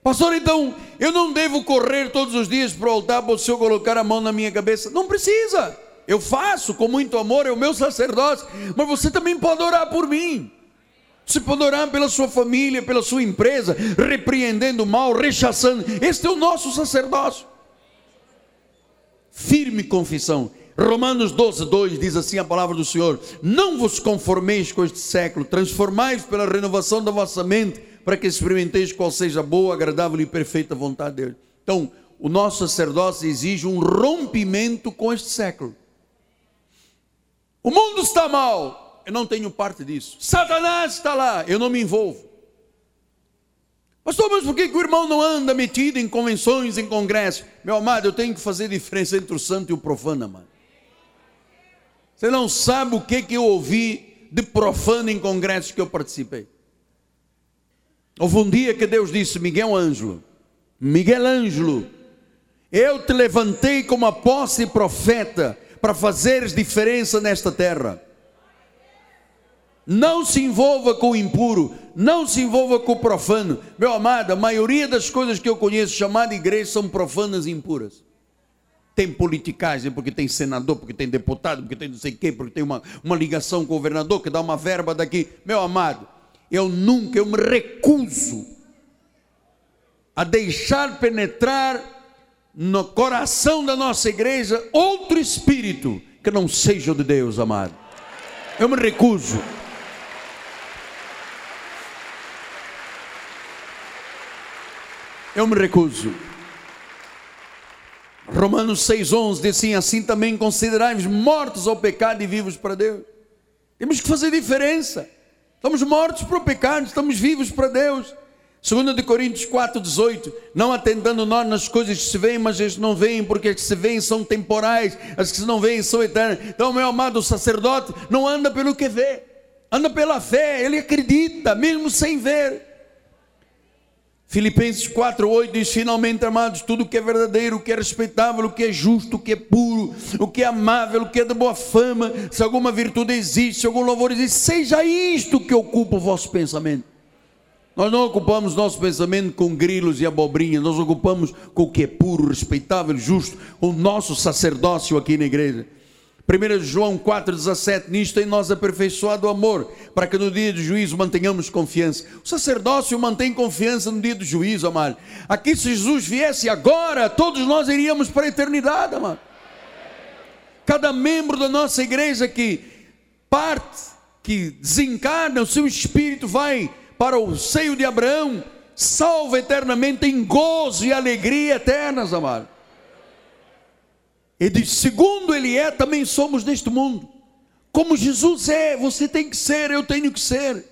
Pastor, então eu não devo correr todos os dias para o altar para o Senhor colocar a mão na minha cabeça? Não precisa. Eu faço com muito amor, é o meu sacerdócio, mas você também pode orar por mim. Você pode orar pela sua família, pela sua empresa, repreendendo o mal, rechaçando. Este é o nosso sacerdócio. Firme confissão. Romanos 12, 2 diz assim a palavra do Senhor: Não vos conformeis com este século, transformai-vos pela renovação da vossa mente, para que experimenteis qual seja a boa, agradável e perfeita vontade de Deus. Então, o nosso sacerdócio exige um rompimento com este século. O mundo está mal, eu não tenho parte disso. Satanás está lá, eu não me envolvo. Pastor, mas por que, que o irmão não anda metido em convenções, em congressos? Meu amado, eu tenho que fazer diferença entre o santo e o profano, amado. Você não sabe o que, que eu ouvi de profano em congressos que eu participei. Houve um dia que Deus disse: Miguel Ângelo, Miguel Ângelo, eu te levantei como apóstolo e profeta para fazeres diferença nesta terra. Não se envolva com o impuro, não se envolva com o profano. Meu amado, a maioria das coisas que eu conheço chamada igreja são profanas e impuras. Tem politicagem, porque tem senador, porque tem deputado, porque tem não sei quê, porque tem uma, uma ligação com o governador que dá uma verba daqui. Meu amado, eu nunca, eu me recuso a deixar penetrar no coração da nossa igreja outro espírito que não seja o de Deus, amado. Eu me recuso. Eu me recuso. Romanos 6,11 diz assim: assim também considerai-vos mortos ao pecado e vivos para Deus. Temos que fazer diferença. Estamos mortos para o pecado, estamos vivos para Deus. 2 de Coríntios 4,18, não atentando nós nas coisas que se veem, mas as que não veem, porque as que se veem são temporais, as que se não veem são eternas. Então, meu amado sacerdote, não anda pelo que vê, anda pela fé, ele acredita, mesmo sem ver. Filipenses 4,8 diz: Finalmente, amados, tudo que é verdadeiro, o que é respeitável, o que é justo, o que é puro, o que é amável, o que é de boa fama, se alguma virtude existe, se algum louvor existe, seja isto que ocupa o vosso pensamento. Nós não ocupamos nosso pensamento com grilos e abobrinhas, nós ocupamos com o que é puro, respeitável, justo, o nosso sacerdócio aqui na igreja. 1 João 4,17, nisto tem nós aperfeiçoado o amor, para que no dia do juízo mantenhamos confiança. O sacerdócio mantém confiança no dia do juízo, amado. Aqui, se Jesus viesse agora, todos nós iríamos para a eternidade, amado. Cada membro da nossa igreja que parte, que desencarna, o seu espírito vai para o seio de Abraão, salva eternamente em gozo e alegria eternas, amado. Ele diz: segundo Ele é, também somos neste mundo. Como Jesus é, você tem que ser, eu tenho que ser.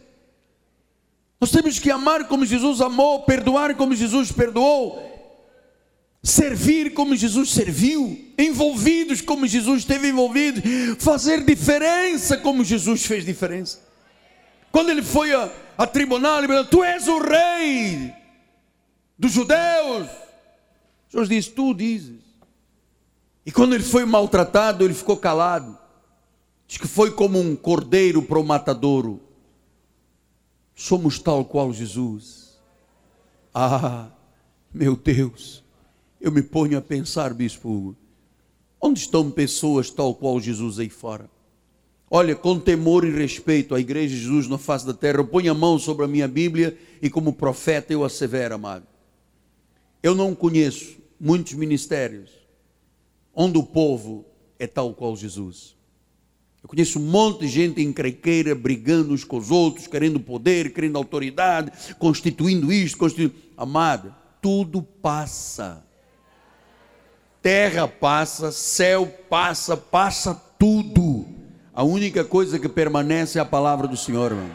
Nós temos que amar como Jesus amou, perdoar como Jesus perdoou, servir como Jesus serviu, envolvidos como Jesus esteve envolvido, fazer diferença como Jesus fez diferença. Quando ele foi a, a tribunal, ele falou: Tu és o rei. dos judeus. Jesus disse: Tu dizes. E quando ele foi maltratado, ele ficou calado. Diz que foi como um cordeiro para o matadouro. Somos tal qual Jesus. Ah, meu Deus, eu me ponho a pensar, bispo Hugo, onde estão pessoas tal qual Jesus aí fora? Olha, com temor e respeito à Igreja de Jesus na face da terra, eu ponho a mão sobre a minha Bíblia e, como profeta, eu assevero, amado. Eu não conheço muitos ministérios onde o povo é tal qual Jesus. Eu conheço um monte de gente encrequeira, brigando uns com os outros, querendo poder, querendo autoridade, constituindo isto, constituindo. Amado, tudo passa. Terra passa, céu passa, passa tudo. A única coisa que permanece é a palavra do Senhor, irmão.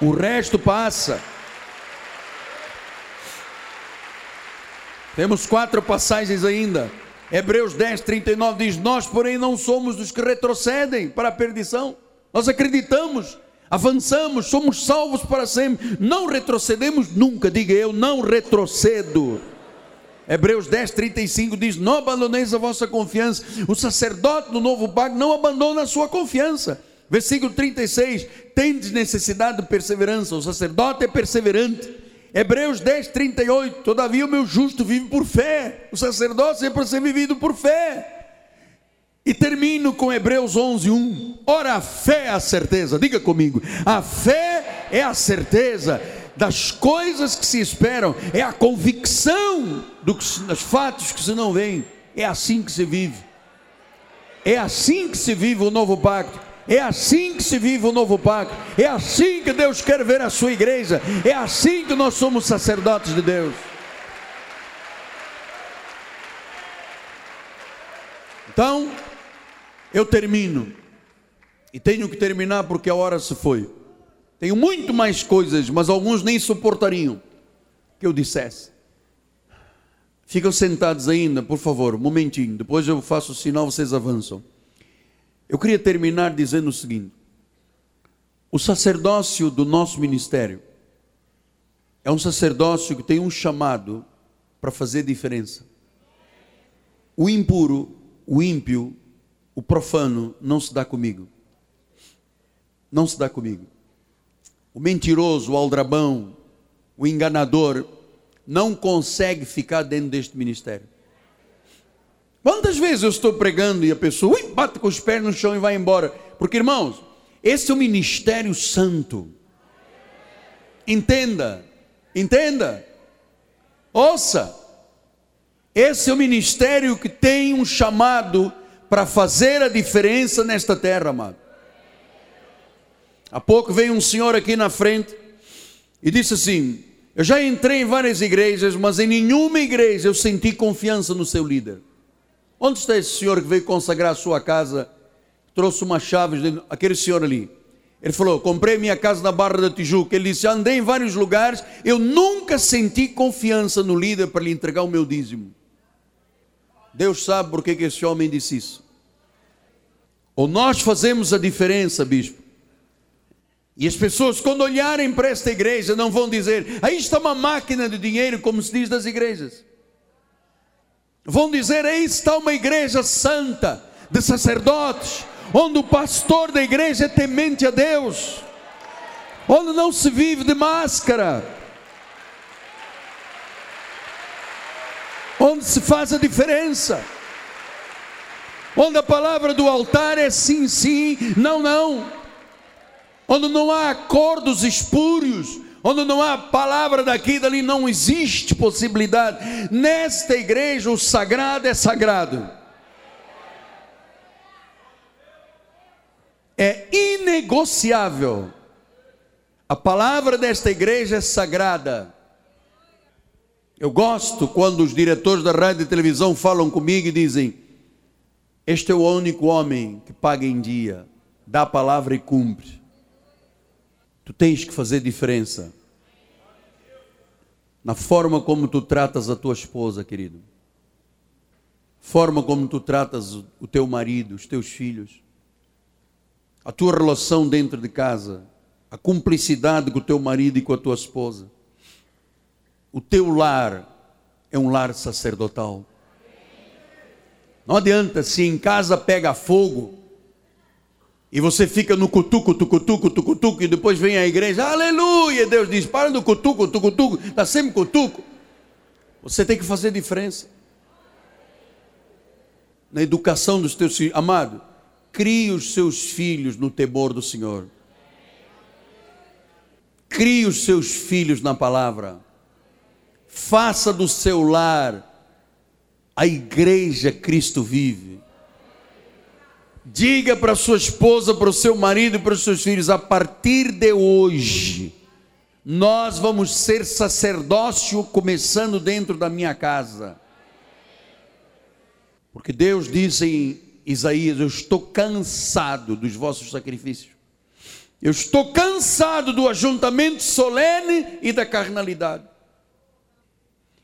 O resto passa. Temos quatro passagens ainda. Hebreus 10, 39 diz: Nós, porém, não somos dos que retrocedem para a perdição. Nós acreditamos, avançamos, somos salvos para sempre. Não retrocedemos nunca. Diga eu, não retrocedo. Hebreus 10, 35 diz: Não abandoneis a vossa confiança. O sacerdote do novo pacto não abandona a sua confiança. Versículo 36: Tendes necessidade de perseverança. O sacerdote é perseverante. Hebreus 10, 38. Todavia o meu justo vive por fé. O sacerdócio é para ser vivido por fé. E termino com Hebreus 11, 1. Ora, a fé é a certeza. Diga comigo. A fé é a certeza das coisas que se esperam. É a convicção dos, dos fatos que se não veem. É assim que se vive. É assim que se vive o novo pacto. É assim que se vive o novo pacto. É assim que Deus quer ver a sua igreja. É assim que nós somos sacerdotes de Deus. Então, eu termino. E tenho que terminar porque a hora se foi. Tenho muito mais coisas, mas alguns nem suportariam que eu dissesse. Ficam sentados ainda, por favor, um momentinho. Depois eu faço o sinal, vocês avançam. Eu queria terminar dizendo o seguinte: o sacerdócio do nosso ministério é um sacerdócio que tem um chamado para fazer diferença. O impuro, o ímpio, o profano não se dá comigo. Não se dá comigo. O mentiroso, o aldrabão, o enganador não consegue ficar dentro deste ministério. Quantas vezes eu estou pregando e a pessoa ui, bate com os pés no chão e vai embora? Porque, irmãos, esse é o ministério santo. Entenda, entenda, ouça. Esse é o ministério que tem um chamado para fazer a diferença nesta terra, amado. Há pouco veio um senhor aqui na frente e disse assim: Eu já entrei em várias igrejas, mas em nenhuma igreja eu senti confiança no seu líder. Onde está esse senhor que veio consagrar a sua casa? Trouxe uma chave, aquele senhor ali. Ele falou: Comprei minha casa na Barra da Tijuca. Ele disse: Andei em vários lugares, eu nunca senti confiança no líder para lhe entregar o meu dízimo. Deus sabe por que esse homem disse isso. Ou nós fazemos a diferença, bispo. E as pessoas, quando olharem para esta igreja, não vão dizer: aí está uma máquina de dinheiro, como se diz das igrejas. Vão dizer: aí está uma igreja santa, de sacerdotes, onde o pastor da igreja é temente a Deus, onde não se vive de máscara, onde se faz a diferença, onde a palavra do altar é sim, sim, não, não, onde não há acordos espúrios, onde não há palavra daqui e dali, não existe possibilidade. Nesta igreja, o sagrado é sagrado. É inegociável. A palavra desta igreja é sagrada. Eu gosto quando os diretores da rádio e televisão falam comigo e dizem: Este é o único homem que paga em dia, dá a palavra e cumpre. Tu tens que fazer diferença na forma como tu tratas a tua esposa, querido. Forma como tu tratas o teu marido, os teus filhos. A tua relação dentro de casa, a cumplicidade com o teu marido e com a tua esposa. o teu lar é um lar sacerdotal. Não adianta se em casa pega fogo e você fica no cutuco, tucutuco, tucutuco e depois vem a igreja, aleluia, Deus diz, para no cutuco, tucutuco, está sempre cutuco. Você tem que fazer diferença. Na educação dos teus filhos, amado, crie os seus filhos no temor do Senhor. Crie os seus filhos na palavra. Faça do seu lar a igreja Cristo vive. Diga para sua esposa, para o seu marido e para os seus filhos: a partir de hoje, nós vamos ser sacerdócio começando dentro da minha casa. Porque Deus diz em Isaías: Eu estou cansado dos vossos sacrifícios. Eu estou cansado do ajuntamento solene e da carnalidade.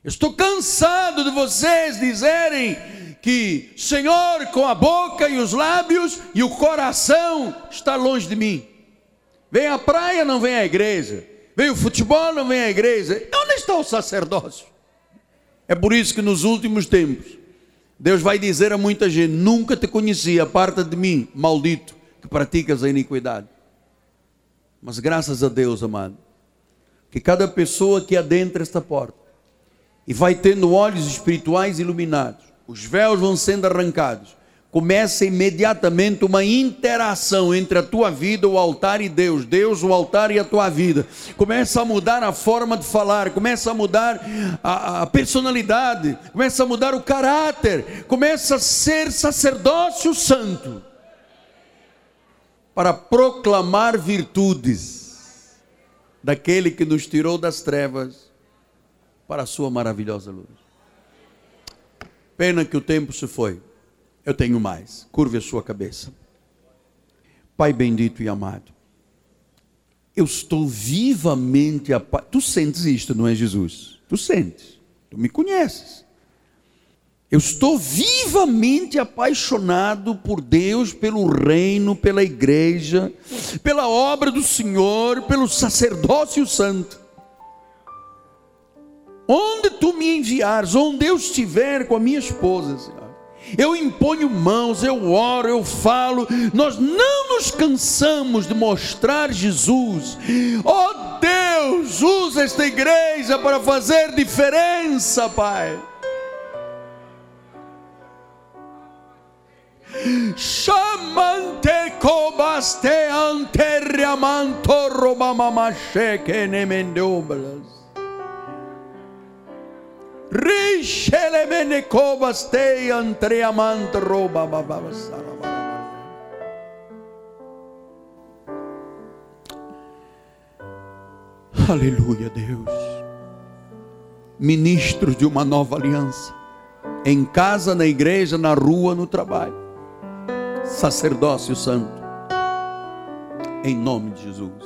Estou cansado de vocês dizerem que Senhor com a boca e os lábios e o coração está longe de mim. Vem à praia, não vem à igreja. Vem o futebol, não vem à igreja. Onde está o sacerdócio? É por isso que nos últimos tempos Deus vai dizer a muita gente: Nunca te conheci, aparta de mim, maldito, que praticas a iniquidade. Mas graças a Deus, amado, que cada pessoa que adentra esta porta e vai tendo olhos espirituais iluminados, os véus vão sendo arrancados, começa imediatamente uma interação entre a tua vida, o altar e Deus, Deus, o altar e a tua vida. Começa a mudar a forma de falar, começa a mudar a, a personalidade, começa a mudar o caráter, começa a ser sacerdócio santo para proclamar virtudes daquele que nos tirou das trevas para a sua maravilhosa luz. Pena que o tempo se foi. Eu tenho mais. Curve a sua cabeça. Pai bendito e amado. Eu estou vivamente apa... Tu sentes isto, não é Jesus? Tu sentes. Tu me conheces. Eu estou vivamente apaixonado por Deus, pelo reino, pela igreja, pela obra do Senhor, pelo sacerdócio santo. Onde tu me enviares, onde eu estiver com a minha esposa, Senhor, eu imponho mãos, eu oro, eu falo, nós não nos cansamos de mostrar Jesus. Oh Deus, usa esta igreja para fazer diferença, Pai. Chamante cobaste anteriamanto romamamashe que Aleluia, Deus. Ministros de uma nova aliança. Em casa, na igreja, na rua, no trabalho. Sacerdócio santo. Em nome de Jesus.